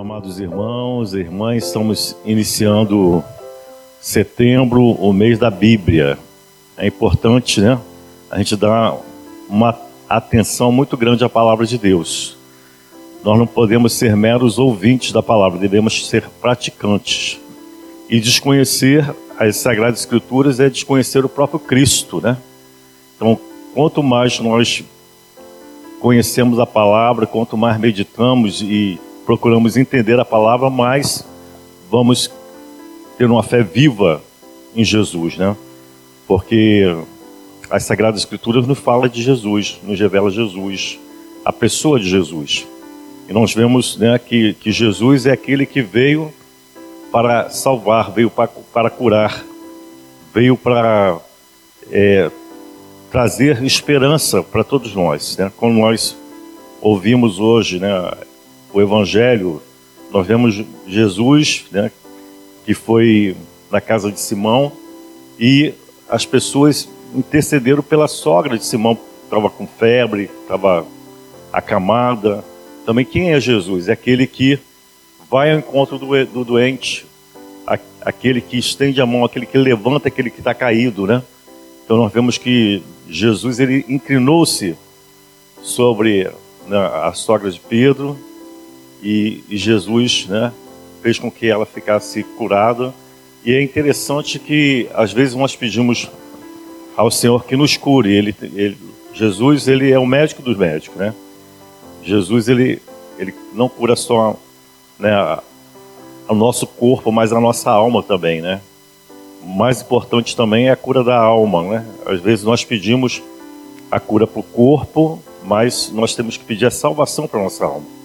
Amados irmãos e irmãs, estamos iniciando setembro, o mês da Bíblia. É importante, né? A gente dar uma atenção muito grande à palavra de Deus. Nós não podemos ser meros ouvintes da palavra, devemos ser praticantes. E desconhecer as Sagradas Escrituras é desconhecer o próprio Cristo, né? Então, quanto mais nós conhecemos a palavra, quanto mais meditamos e procuramos entender a palavra, mais vamos ter uma fé viva em Jesus, né? Porque as Sagradas Escrituras nos fala de Jesus, nos revela Jesus, a pessoa de Jesus. E nós vemos né, que, que Jesus é aquele que veio para salvar, veio para, para curar, veio para é, trazer esperança para todos nós. Né? Quando nós ouvimos hoje né, o Evangelho, nós vemos Jesus, né, que foi na casa de Simão, e as pessoas intercederam pela sogra de Simão, estava com febre, estava acamada. Também quem é Jesus? É aquele que vai ao encontro do, do doente, aquele que estende a mão, aquele que levanta aquele que está caído, né? Então nós vemos que Jesus ele inclinou-se sobre né, a sogra de Pedro e, Jesus né, fez com que ela ficasse curada. E é interessante que às vezes nós pedimos ao Senhor que nos cure. Ele, ele, Jesus ele é o médico dos médicos, né? Jesus ele, ele não cura só né, o nosso corpo, mas a nossa alma também, né? O mais importante também é a cura da alma, né? Às vezes nós pedimos a cura para o corpo, mas nós temos que pedir a salvação para a nossa alma.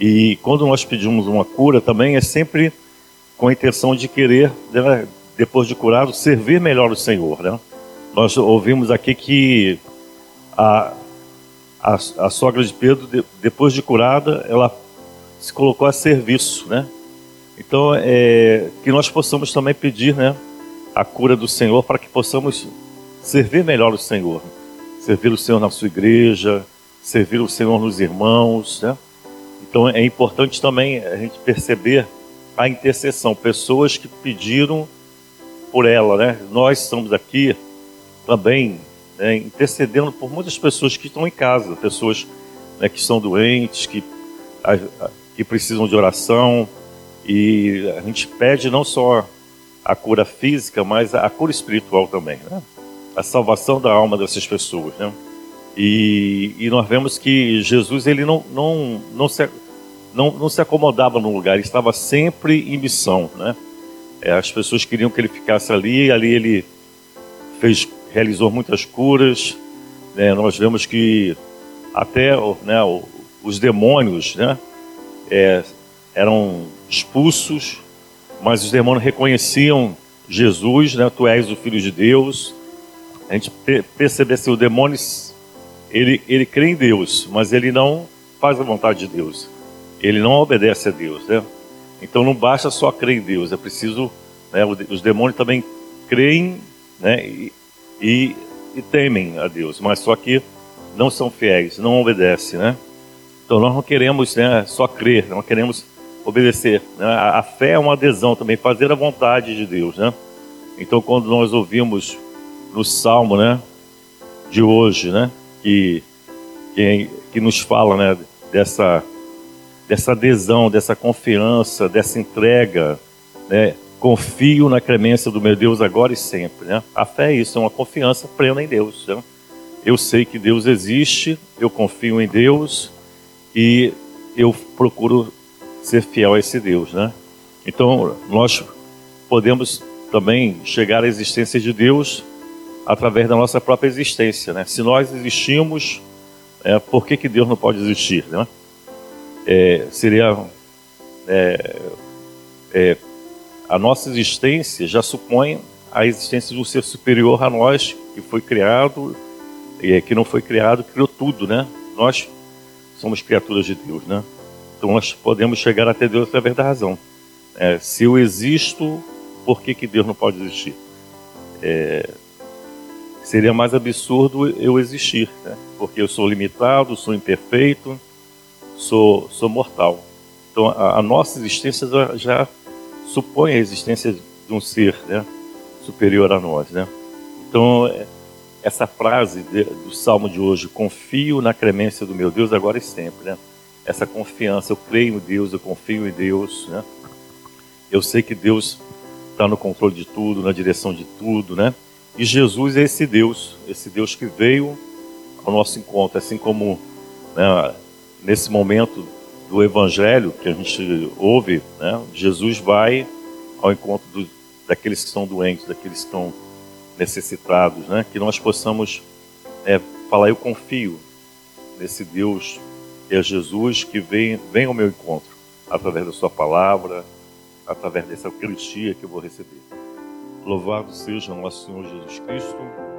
E quando nós pedimos uma cura também é sempre com a intenção de querer, né, depois de curado, servir melhor o Senhor. Né? Nós ouvimos aqui que a, a, a sogra de Pedro, de, depois de curada, ela se colocou a serviço. Né? Então, é, que nós possamos também pedir né, a cura do Senhor para que possamos servir melhor o Senhor. Servir o Senhor na sua igreja, servir o Senhor nos irmãos, né? Então é importante também a gente perceber a intercessão, pessoas que pediram por ela, né? Nós estamos aqui também né, intercedendo por muitas pessoas que estão em casa, pessoas né, que são doentes, que, que precisam de oração, e a gente pede não só a cura física, mas a cura espiritual também, né? A salvação da alma dessas pessoas, né? E, e nós vemos que Jesus ele não, não, não, se, não, não se acomodava num lugar, estava sempre em missão. Né? É, as pessoas queriam que ele ficasse ali, ali ele fez, realizou muitas curas. Né? Nós vemos que até né, os demônios né, é, eram expulsos, mas os demônios reconheciam Jesus, né, tu és o Filho de Deus. A gente percebe assim, o demônio ele, ele crê em Deus, mas ele não faz a vontade de Deus. Ele não obedece a Deus, né? Então não basta só crer em Deus, é preciso, né, os demônios também creem, né, e, e, temem a Deus, mas só que não são fiéis, não obedecem, né? Então nós não queremos né, só crer, não queremos obedecer. Né? A, a, fé é uma adesão também, fazer a vontade de Deus, né? Então quando nós ouvimos no Salmo, né, de hoje, né, que, que, que nos fala né, dessa, dessa adesão, dessa confiança, dessa entrega. Né? Confio na clemência do meu Deus agora e sempre. Né? A fé é isso, é uma confiança plena em Deus. Né? Eu sei que Deus existe, eu confio em Deus e eu procuro ser fiel a esse Deus. Né? Então, nós podemos também chegar à existência de Deus através da nossa própria existência. Né? Se nós existimos, é, por que, que Deus não pode existir? Né? É, seria é, é, a nossa existência já supõe a existência de um ser superior a nós que foi criado e que não foi criado criou tudo, né? Nós somos criaturas de Deus, né? Então nós podemos chegar até Deus através da razão. É, se eu existo, por que, que Deus não pode existir? É, seria mais absurdo eu existir, né? porque eu sou limitado, sou imperfeito, sou, sou mortal. Então, a, a nossa existência já, já, supõe a existência de um ser né, superior a nós. Né? Então, essa frase de, do salmo de hoje, confio na clemência do meu Deus agora e sempre. Né? Essa confiança, eu creio em Deus, eu confio em Deus. Né? Eu sei que Deus está no controle de tudo, na direção de tudo, né? E Jesus é esse Deus, esse Deus que veio ao nosso encontro, assim como né, nesse momento do Evangelho que a gente ouve, né, Jesus vai ao encontro do, daqueles que estão doentes, daqueles que estão necessitados, né, que nós possamos é, falar, eu confio nesse Deus que é Jesus, que vem, vem ao meu encontro, através da sua palavra, através dessa Eucaristia que eu vou receber. Louvado seja nosso Senhor Jesus Cristo.